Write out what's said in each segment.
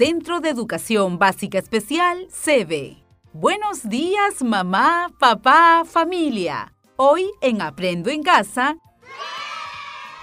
Centro de Educación Básica Especial, CB. Buenos días, mamá, papá, familia. Hoy en Aprendo en Casa,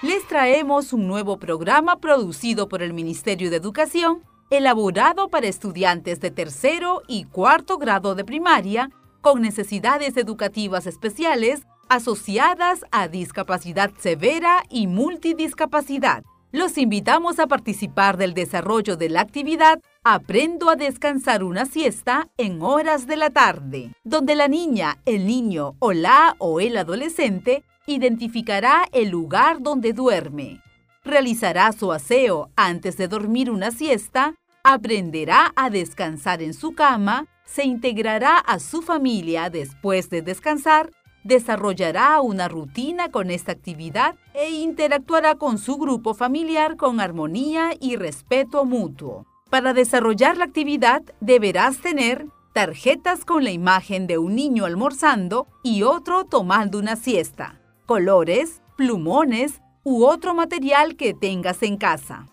les traemos un nuevo programa producido por el Ministerio de Educación, elaborado para estudiantes de tercero y cuarto grado de primaria con necesidades educativas especiales asociadas a discapacidad severa y multidiscapacidad. Los invitamos a participar del desarrollo de la actividad Aprendo a descansar una siesta en horas de la tarde, donde la niña, el niño o la o el adolescente identificará el lugar donde duerme, realizará su aseo antes de dormir una siesta, aprenderá a descansar en su cama, se integrará a su familia después de descansar desarrollará una rutina con esta actividad e interactuará con su grupo familiar con armonía y respeto mutuo. Para desarrollar la actividad deberás tener tarjetas con la imagen de un niño almorzando y otro tomando una siesta, colores, plumones u otro material que tengas en casa.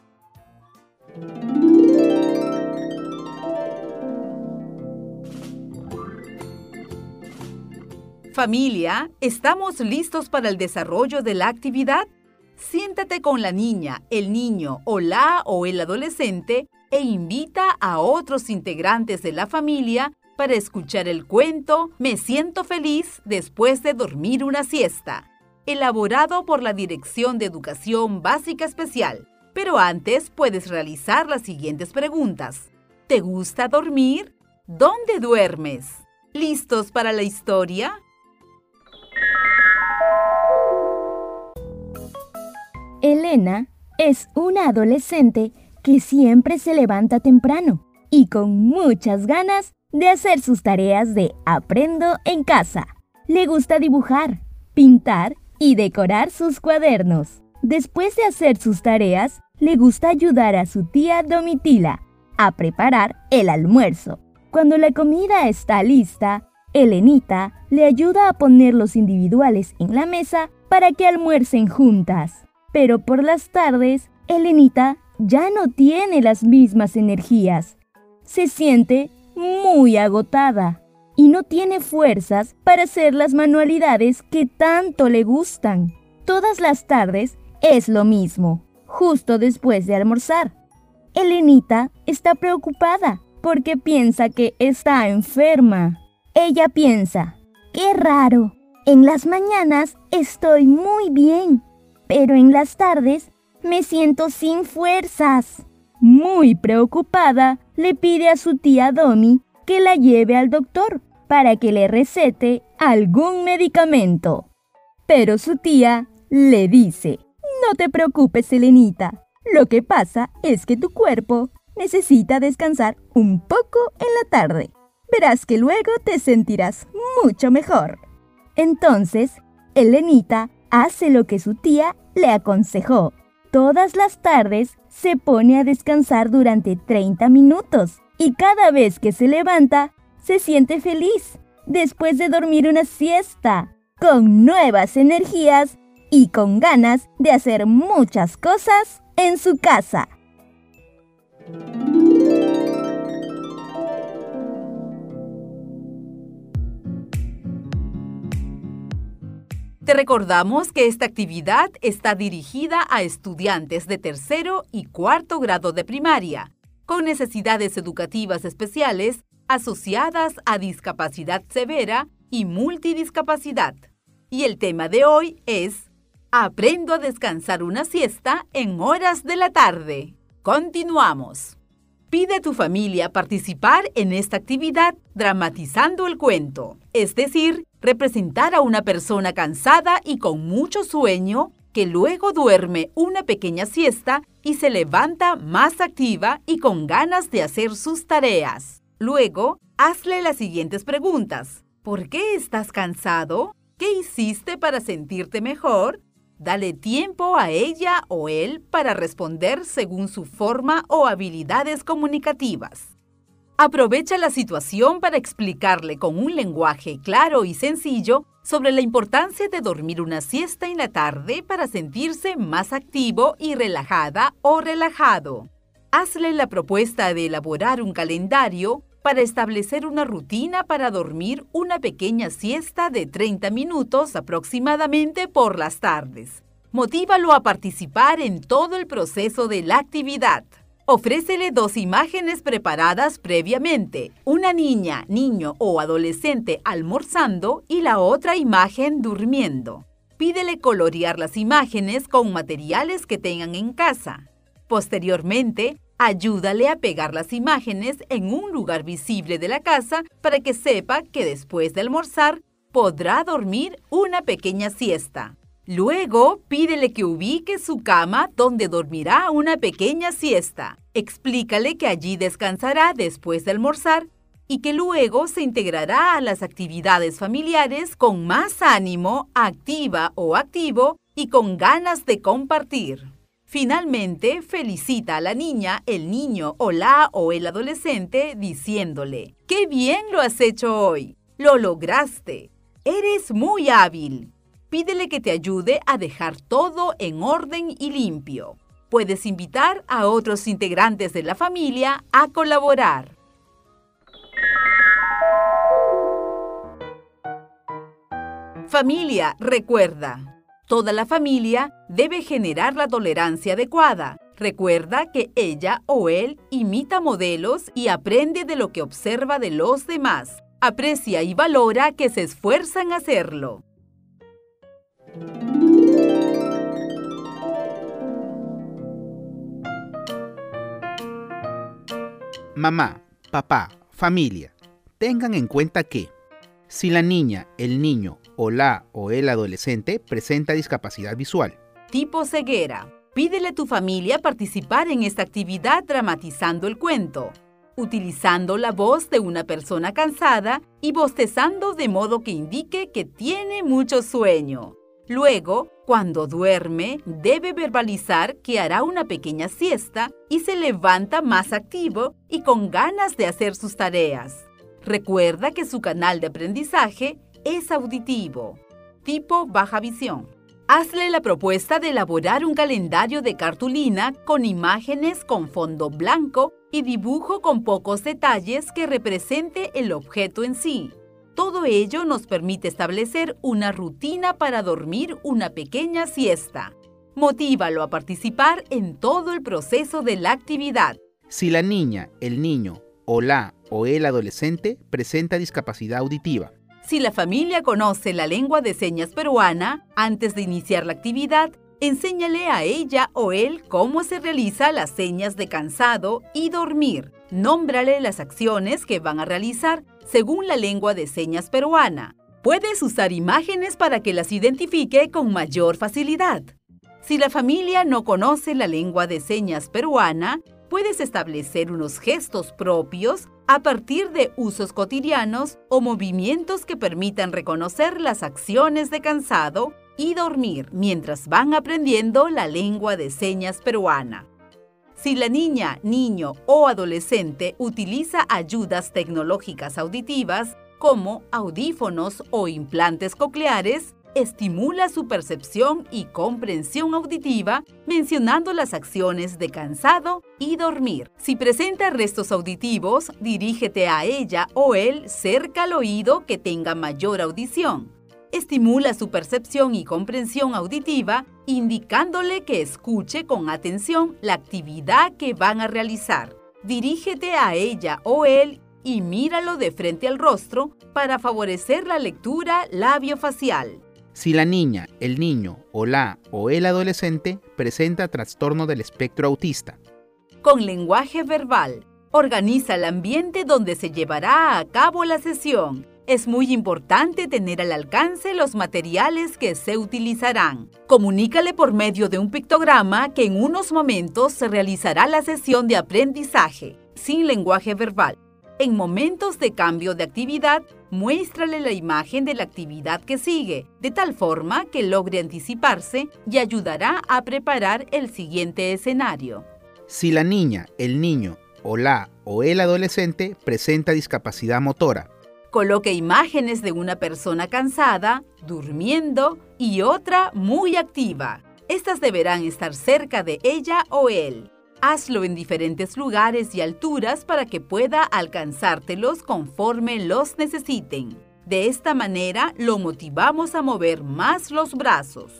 Familia, ¿estamos listos para el desarrollo de la actividad? Siéntate con la niña, el niño o la o el adolescente e invita a otros integrantes de la familia para escuchar el cuento Me siento feliz después de dormir una siesta, elaborado por la Dirección de Educación Básica Especial. Pero antes puedes realizar las siguientes preguntas. ¿Te gusta dormir? ¿Dónde duermes? ¿Listos para la historia? Elena es una adolescente que siempre se levanta temprano y con muchas ganas de hacer sus tareas de aprendo en casa. Le gusta dibujar, pintar y decorar sus cuadernos. Después de hacer sus tareas, le gusta ayudar a su tía Domitila a preparar el almuerzo. Cuando la comida está lista, Elenita le ayuda a poner los individuales en la mesa para que almuercen juntas. Pero por las tardes, Elenita ya no tiene las mismas energías. Se siente muy agotada y no tiene fuerzas para hacer las manualidades que tanto le gustan. Todas las tardes es lo mismo, justo después de almorzar. Elenita está preocupada porque piensa que está enferma. Ella piensa, qué raro, en las mañanas estoy muy bien pero en las tardes me siento sin fuerzas. Muy preocupada, le pide a su tía Domi que la lleve al doctor para que le recete algún medicamento. Pero su tía le dice, no te preocupes, Selenita. Lo que pasa es que tu cuerpo necesita descansar un poco en la tarde. Verás que luego te sentirás mucho mejor. Entonces, Elenita hace lo que su tía le aconsejó. Todas las tardes se pone a descansar durante 30 minutos y cada vez que se levanta se siente feliz después de dormir una siesta, con nuevas energías y con ganas de hacer muchas cosas en su casa. Te recordamos que esta actividad está dirigida a estudiantes de tercero y cuarto grado de primaria, con necesidades educativas especiales asociadas a discapacidad severa y multidiscapacidad. Y el tema de hoy es Aprendo a descansar una siesta en horas de la tarde. Continuamos. Pide a tu familia participar en esta actividad dramatizando el cuento, es decir, representar a una persona cansada y con mucho sueño que luego duerme una pequeña siesta y se levanta más activa y con ganas de hacer sus tareas. Luego, hazle las siguientes preguntas. ¿Por qué estás cansado? ¿Qué hiciste para sentirte mejor? Dale tiempo a ella o él para responder según su forma o habilidades comunicativas. Aprovecha la situación para explicarle con un lenguaje claro y sencillo sobre la importancia de dormir una siesta en la tarde para sentirse más activo y relajada o relajado. hazle la propuesta de elaborar un calendario para establecer una rutina para dormir una pequeña siesta de 30 minutos aproximadamente por las tardes. Motívalo a participar en todo el proceso de la actividad. Ofrécele dos imágenes preparadas previamente, una niña, niño o adolescente almorzando y la otra imagen durmiendo. Pídele colorear las imágenes con materiales que tengan en casa. Posteriormente, Ayúdale a pegar las imágenes en un lugar visible de la casa para que sepa que después de almorzar podrá dormir una pequeña siesta. Luego, pídele que ubique su cama donde dormirá una pequeña siesta. Explícale que allí descansará después de almorzar y que luego se integrará a las actividades familiares con más ánimo, activa o activo y con ganas de compartir. Finalmente, felicita a la niña, el niño o la o el adolescente diciéndole, ¡Qué bien lo has hecho hoy! ¡Lo lograste! ¡Eres muy hábil! Pídele que te ayude a dejar todo en orden y limpio. Puedes invitar a otros integrantes de la familia a colaborar. Familia, recuerda, Toda la familia debe generar la tolerancia adecuada. Recuerda que ella o él imita modelos y aprende de lo que observa de los demás. Aprecia y valora que se esfuerzan a hacerlo. Mamá, papá, familia, tengan en cuenta que si la niña, el niño o la o el adolescente presenta discapacidad visual. Tipo ceguera. Pídele a tu familia participar en esta actividad dramatizando el cuento, utilizando la voz de una persona cansada y bostezando de modo que indique que tiene mucho sueño. Luego, cuando duerme, debe verbalizar que hará una pequeña siesta y se levanta más activo y con ganas de hacer sus tareas. Recuerda que su canal de aprendizaje es auditivo, tipo baja visión. Hazle la propuesta de elaborar un calendario de cartulina con imágenes con fondo blanco y dibujo con pocos detalles que represente el objeto en sí. Todo ello nos permite establecer una rutina para dormir una pequeña siesta. Motívalo a participar en todo el proceso de la actividad. Si la niña, el niño o la o el adolescente presenta discapacidad auditiva, si la familia conoce la lengua de señas peruana, antes de iniciar la actividad, enséñale a ella o él cómo se realiza las señas de cansado y dormir. Nómbrale las acciones que van a realizar según la lengua de señas peruana. Puedes usar imágenes para que las identifique con mayor facilidad. Si la familia no conoce la lengua de señas peruana, puedes establecer unos gestos propios a partir de usos cotidianos o movimientos que permitan reconocer las acciones de cansado y dormir mientras van aprendiendo la lengua de señas peruana. Si la niña, niño o adolescente utiliza ayudas tecnológicas auditivas como audífonos o implantes cocleares, estimula su percepción y comprensión auditiva mencionando las acciones de cansado y dormir. Si presenta restos auditivos, dirígete a ella o él cerca al oído que tenga mayor audición. Estimula su percepción y comprensión auditiva indicándole que escuche con atención la actividad que van a realizar. Dirígete a ella o él y míralo de frente al rostro para favorecer la lectura labio-facial. Si la niña, el niño o la o el adolescente presenta trastorno del espectro autista. Con lenguaje verbal, organiza el ambiente donde se llevará a cabo la sesión. Es muy importante tener al alcance los materiales que se utilizarán. Comunícale por medio de un pictograma que en unos momentos se realizará la sesión de aprendizaje, sin lenguaje verbal. En momentos de cambio de actividad, muéstrale la imagen de la actividad que sigue, de tal forma que logre anticiparse y ayudará a preparar el siguiente escenario. Si la niña, el niño o la o el adolescente presenta discapacidad motora, coloque imágenes de una persona cansada, durmiendo y otra muy activa. Estas deberán estar cerca de ella o él. Hazlo en diferentes lugares y alturas para que pueda alcanzártelos conforme los necesiten. De esta manera lo motivamos a mover más los brazos.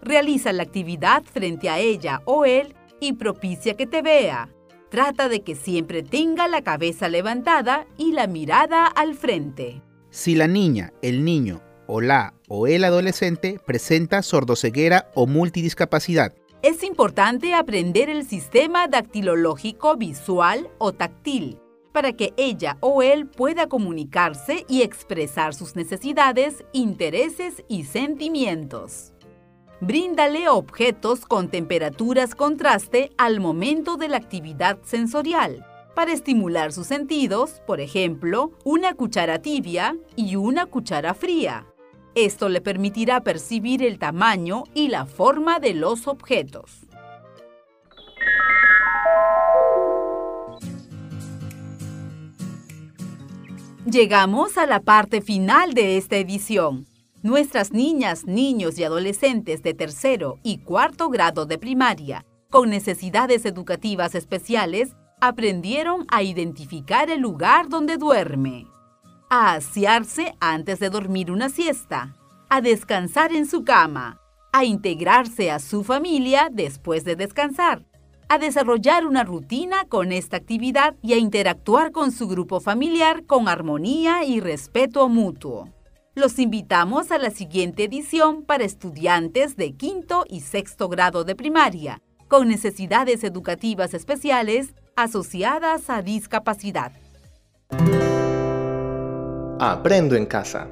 Realiza la actividad frente a ella o él y propicia que te vea. Trata de que siempre tenga la cabeza levantada y la mirada al frente. Si la niña, el niño o la o el adolescente presenta sordoceguera o multidiscapacidad, es importante aprender el sistema dactilológico visual o táctil para que ella o él pueda comunicarse y expresar sus necesidades, intereses y sentimientos. Bríndale objetos con temperaturas contraste al momento de la actividad sensorial para estimular sus sentidos, por ejemplo, una cuchara tibia y una cuchara fría. Esto le permitirá percibir el tamaño y la forma de los objetos. Llegamos a la parte final de esta edición. Nuestras niñas, niños y adolescentes de tercero y cuarto grado de primaria con necesidades educativas especiales aprendieron a identificar el lugar donde duerme a asearse antes de dormir una siesta, a descansar en su cama, a integrarse a su familia después de descansar, a desarrollar una rutina con esta actividad y a interactuar con su grupo familiar con armonía y respeto mutuo. Los invitamos a la siguiente edición para estudiantes de quinto y sexto grado de primaria con necesidades educativas especiales asociadas a discapacidad. Aprendo en casa.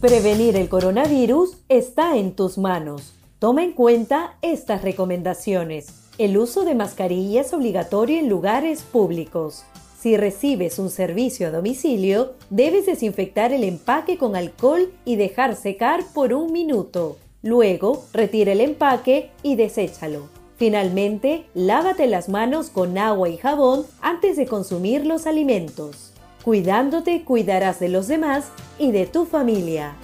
Prevenir el coronavirus está en tus manos. Toma en cuenta estas recomendaciones. El uso de mascarilla es obligatorio en lugares públicos. Si recibes un servicio a domicilio, debes desinfectar el empaque con alcohol y dejar secar por un minuto. Luego, retira el empaque y deséchalo. Finalmente, lávate las manos con agua y jabón antes de consumir los alimentos. Cuidándote, cuidarás de los demás y de tu familia.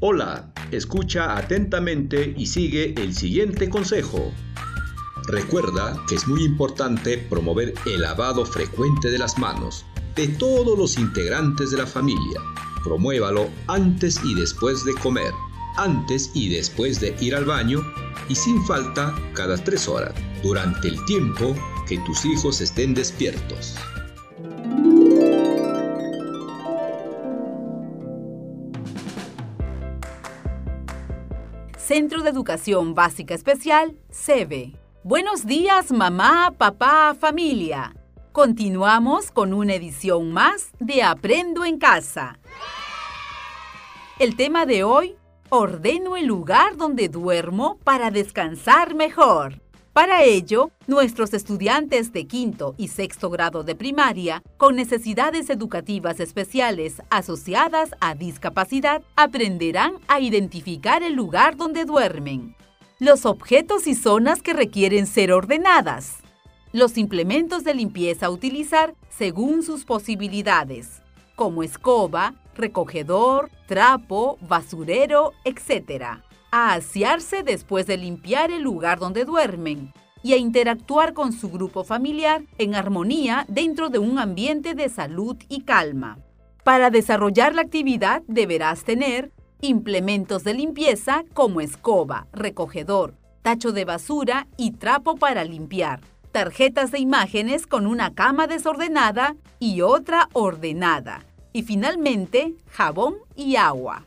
Hola, escucha atentamente y sigue el siguiente consejo. Recuerda que es muy importante promover el lavado frecuente de las manos de todos los integrantes de la familia. Promuévalo antes y después de comer, antes y después de ir al baño y sin falta cada tres horas, durante el tiempo que tus hijos estén despiertos. Centro de Educación Básica Especial, CEBE. Buenos días, mamá, papá, familia. Continuamos con una edición más de Aprendo en Casa. El tema de hoy ordeno el lugar donde duermo para descansar mejor. Para ello, nuestros estudiantes de quinto y sexto grado de primaria con necesidades educativas especiales asociadas a discapacidad aprenderán a identificar el lugar donde duermen, los objetos y zonas que requieren ser ordenadas, los implementos de limpieza a utilizar según sus posibilidades, como escoba, recogedor, trapo, basurero, etc. A asearse después de limpiar el lugar donde duermen y a interactuar con su grupo familiar en armonía dentro de un ambiente de salud y calma. Para desarrollar la actividad deberás tener implementos de limpieza como escoba, recogedor, tacho de basura y trapo para limpiar, tarjetas de imágenes con una cama desordenada y otra ordenada, y finalmente jabón y agua.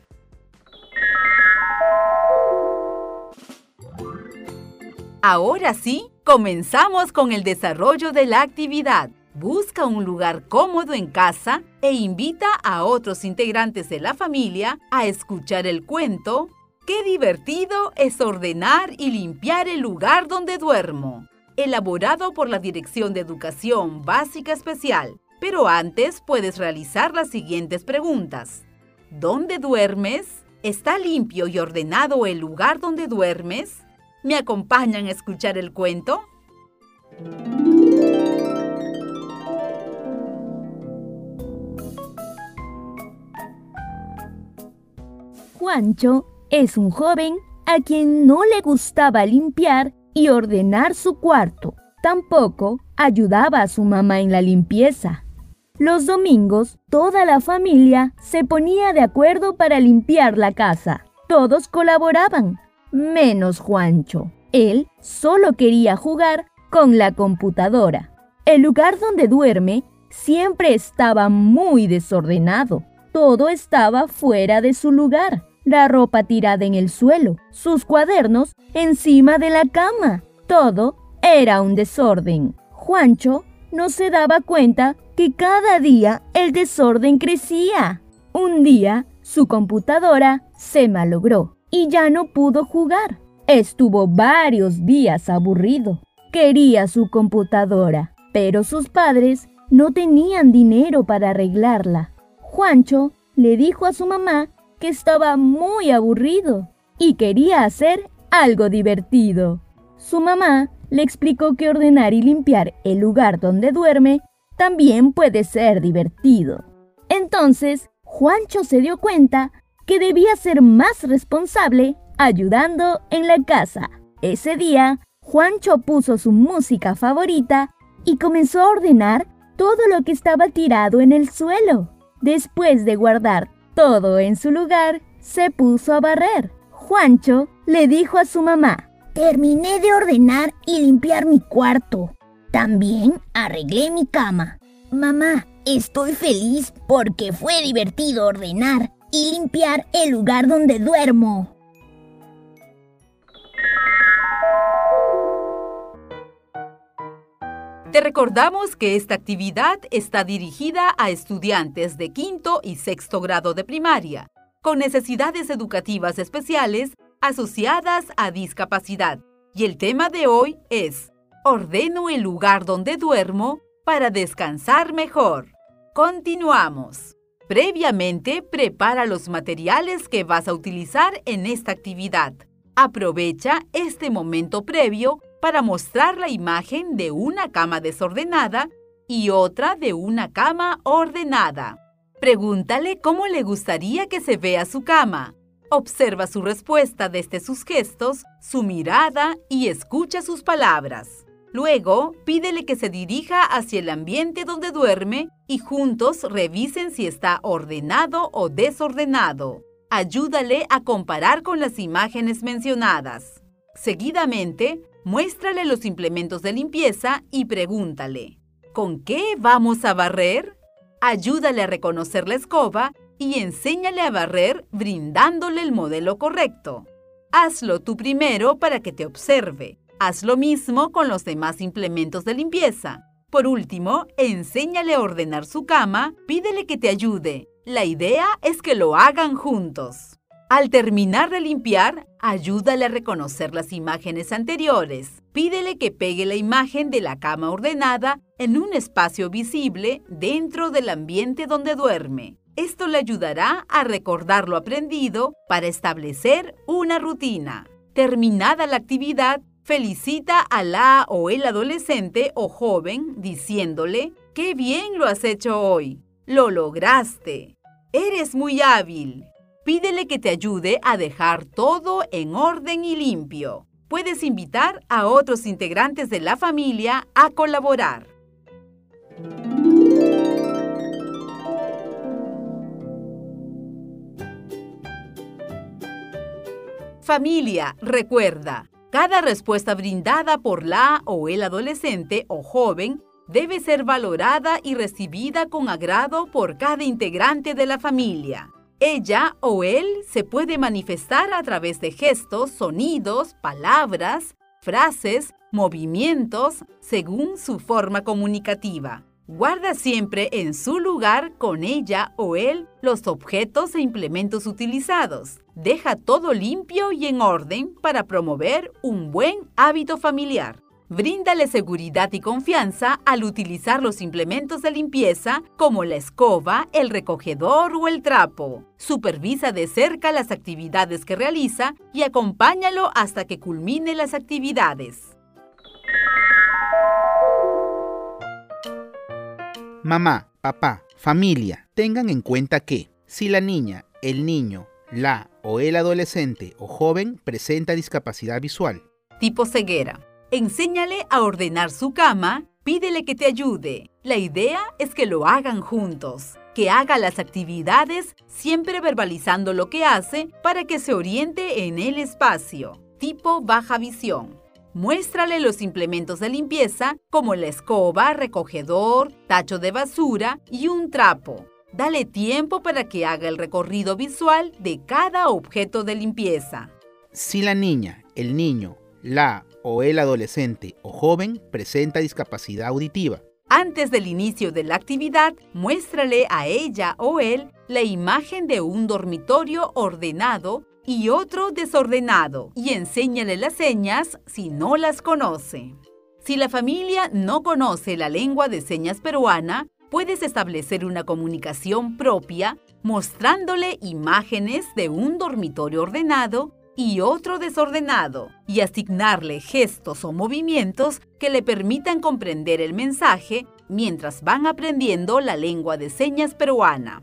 Ahora sí, comenzamos con el desarrollo de la actividad. Busca un lugar cómodo en casa e invita a otros integrantes de la familia a escuchar el cuento Qué divertido es ordenar y limpiar el lugar donde duermo, elaborado por la Dirección de Educación Básica Especial pero antes puedes realizar las siguientes preguntas. ¿Dónde duermes? ¿Está limpio y ordenado el lugar donde duermes? ¿Me acompañan a escuchar el cuento? Juancho es un joven a quien no le gustaba limpiar y ordenar su cuarto. Tampoco ayudaba a su mamá en la limpieza. Los domingos, toda la familia se ponía de acuerdo para limpiar la casa. Todos colaboraban, menos Juancho. Él solo quería jugar con la computadora. El lugar donde duerme siempre estaba muy desordenado. Todo estaba fuera de su lugar. La ropa tirada en el suelo, sus cuadernos encima de la cama. Todo era un desorden. Juancho no se daba cuenta que cada día el desorden crecía. Un día, su computadora se malogró y ya no pudo jugar. Estuvo varios días aburrido. Quería su computadora, pero sus padres no tenían dinero para arreglarla. Juancho le dijo a su mamá que estaba muy aburrido y quería hacer algo divertido. Su mamá le explicó que ordenar y limpiar el lugar donde duerme también puede ser divertido. Entonces, Juancho se dio cuenta que debía ser más responsable ayudando en la casa. Ese día, Juancho puso su música favorita y comenzó a ordenar todo lo que estaba tirado en el suelo. Después de guardar todo en su lugar, se puso a barrer. Juancho le dijo a su mamá, Terminé de ordenar y limpiar mi cuarto. También arreglé mi cama. Mamá, estoy feliz porque fue divertido ordenar y limpiar el lugar donde duermo. Te recordamos que esta actividad está dirigida a estudiantes de quinto y sexto grado de primaria con necesidades educativas especiales asociadas a discapacidad. Y el tema de hoy es, ordeno el lugar donde duermo para descansar mejor. Continuamos. Previamente, prepara los materiales que vas a utilizar en esta actividad. Aprovecha este momento previo para mostrar la imagen de una cama desordenada y otra de una cama ordenada. Pregúntale cómo le gustaría que se vea su cama. Observa su respuesta desde sus gestos, su mirada y escucha sus palabras. Luego, pídele que se dirija hacia el ambiente donde duerme y juntos revisen si está ordenado o desordenado. Ayúdale a comparar con las imágenes mencionadas. Seguidamente, muéstrale los implementos de limpieza y pregúntale, ¿con qué vamos a barrer? Ayúdale a reconocer la escoba y enséñale a barrer brindándole el modelo correcto. Hazlo tú primero para que te observe. Haz lo mismo con los demás implementos de limpieza. Por último, enséñale a ordenar su cama, pídele que te ayude. La idea es que lo hagan juntos. Al terminar de limpiar, ayúdale a reconocer las imágenes anteriores. Pídele que pegue la imagen de la cama ordenada en un espacio visible dentro del ambiente donde duerme. Esto le ayudará a recordar lo aprendido para establecer una rutina. Terminada la actividad, felicita a la o el adolescente o joven diciéndole, ¡qué bien lo has hecho hoy! ¡Lo lograste! ¡Eres muy hábil! Pídele que te ayude a dejar todo en orden y limpio. Puedes invitar a otros integrantes de la familia a colaborar. Familia, recuerda, cada respuesta brindada por la o el adolescente o joven debe ser valorada y recibida con agrado por cada integrante de la familia. Ella o él se puede manifestar a través de gestos, sonidos, palabras, frases, movimientos, según su forma comunicativa. Guarda siempre en su lugar con ella o él los objetos e implementos utilizados. Deja todo limpio y en orden para promover un buen hábito familiar. Bríndale seguridad y confianza al utilizar los implementos de limpieza como la escoba, el recogedor o el trapo. Supervisa de cerca las actividades que realiza y acompáñalo hasta que culmine las actividades. Mamá, papá, familia, tengan en cuenta que si la niña, el niño, la o el adolescente o joven presenta discapacidad visual. Tipo ceguera. Enséñale a ordenar su cama, pídele que te ayude. La idea es que lo hagan juntos, que haga las actividades siempre verbalizando lo que hace para que se oriente en el espacio. Tipo baja visión. Muéstrale los implementos de limpieza como la escoba, recogedor, tacho de basura y un trapo. Dale tiempo para que haga el recorrido visual de cada objeto de limpieza. Si la niña, el niño, la o el adolescente o joven presenta discapacidad auditiva. Antes del inicio de la actividad, muéstrale a ella o él la imagen de un dormitorio ordenado y otro desordenado y enséñale las señas si no las conoce. Si la familia no conoce la lengua de señas peruana, puedes establecer una comunicación propia mostrándole imágenes de un dormitorio ordenado y otro desordenado y asignarle gestos o movimientos que le permitan comprender el mensaje mientras van aprendiendo la lengua de señas peruana.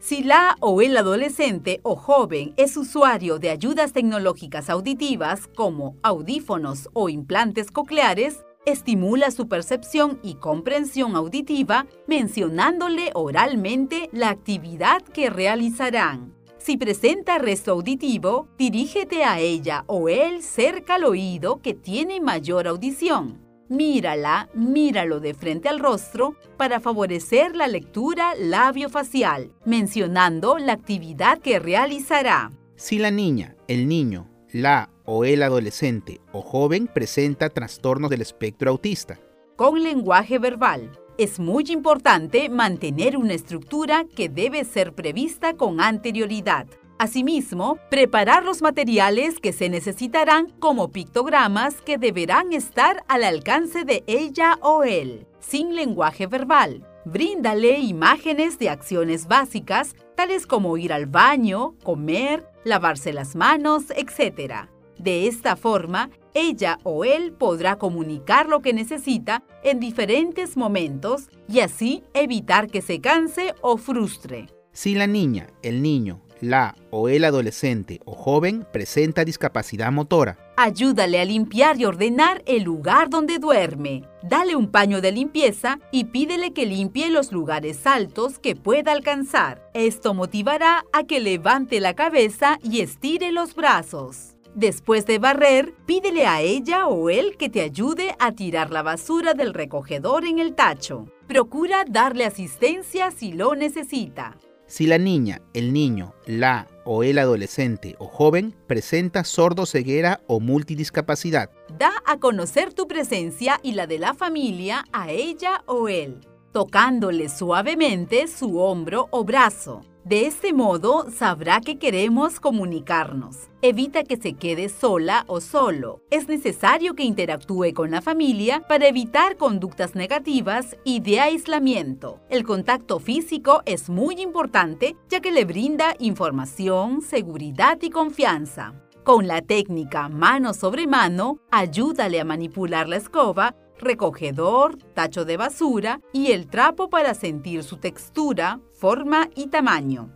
Si la o el adolescente o joven es usuario de ayudas tecnológicas auditivas como audífonos o implantes cocleares, estimula su percepción y comprensión auditiva mencionándole oralmente la actividad que realizarán. Si presenta resto auditivo, dirígete a ella o él cerca al oído que tiene mayor audición. Mírala, míralo de frente al rostro para favorecer la lectura labio-facial, mencionando la actividad que realizará. Si la niña, el niño, la o el adolescente o joven presenta trastornos del espectro autista. Con lenguaje verbal, es muy importante mantener una estructura que debe ser prevista con anterioridad. Asimismo, preparar los materiales que se necesitarán como pictogramas que deberán estar al alcance de ella o él, sin lenguaje verbal. Bríndale imágenes de acciones básicas, tales como ir al baño, comer, lavarse las manos, etc. De esta forma, ella o él podrá comunicar lo que necesita en diferentes momentos y así evitar que se canse o frustre. Si la niña, el niño, la o el adolescente o joven presenta discapacidad motora, ayúdale a limpiar y ordenar el lugar donde duerme. Dale un paño de limpieza y pídele que limpie los lugares altos que pueda alcanzar. Esto motivará a que levante la cabeza y estire los brazos. Después de barrer, pídele a ella o él que te ayude a tirar la basura del recogedor en el tacho. Procura darle asistencia si lo necesita. Si la niña, el niño, la o el adolescente o joven presenta sordo-ceguera o multidiscapacidad, da a conocer tu presencia y la de la familia a ella o él, tocándole suavemente su hombro o brazo. De este modo sabrá que queremos comunicarnos. Evita que se quede sola o solo. Es necesario que interactúe con la familia para evitar conductas negativas y de aislamiento. El contacto físico es muy importante ya que le brinda información, seguridad y confianza. Con la técnica mano sobre mano, ayúdale a manipular la escoba recogedor, tacho de basura y el trapo para sentir su textura, forma y tamaño.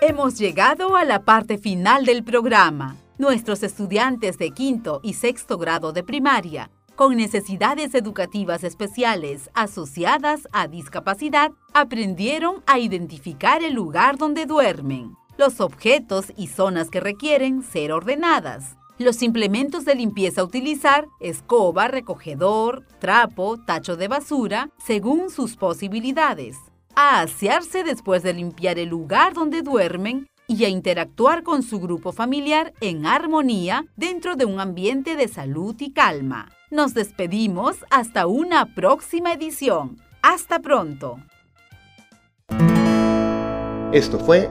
Hemos llegado a la parte final del programa. Nuestros estudiantes de quinto y sexto grado de primaria, con necesidades educativas especiales asociadas a discapacidad, aprendieron a identificar el lugar donde duermen los objetos y zonas que requieren ser ordenadas, los implementos de limpieza a utilizar, escoba, recogedor, trapo, tacho de basura, según sus posibilidades, a asearse después de limpiar el lugar donde duermen y a interactuar con su grupo familiar en armonía dentro de un ambiente de salud y calma. Nos despedimos hasta una próxima edición. Hasta pronto. Esto fue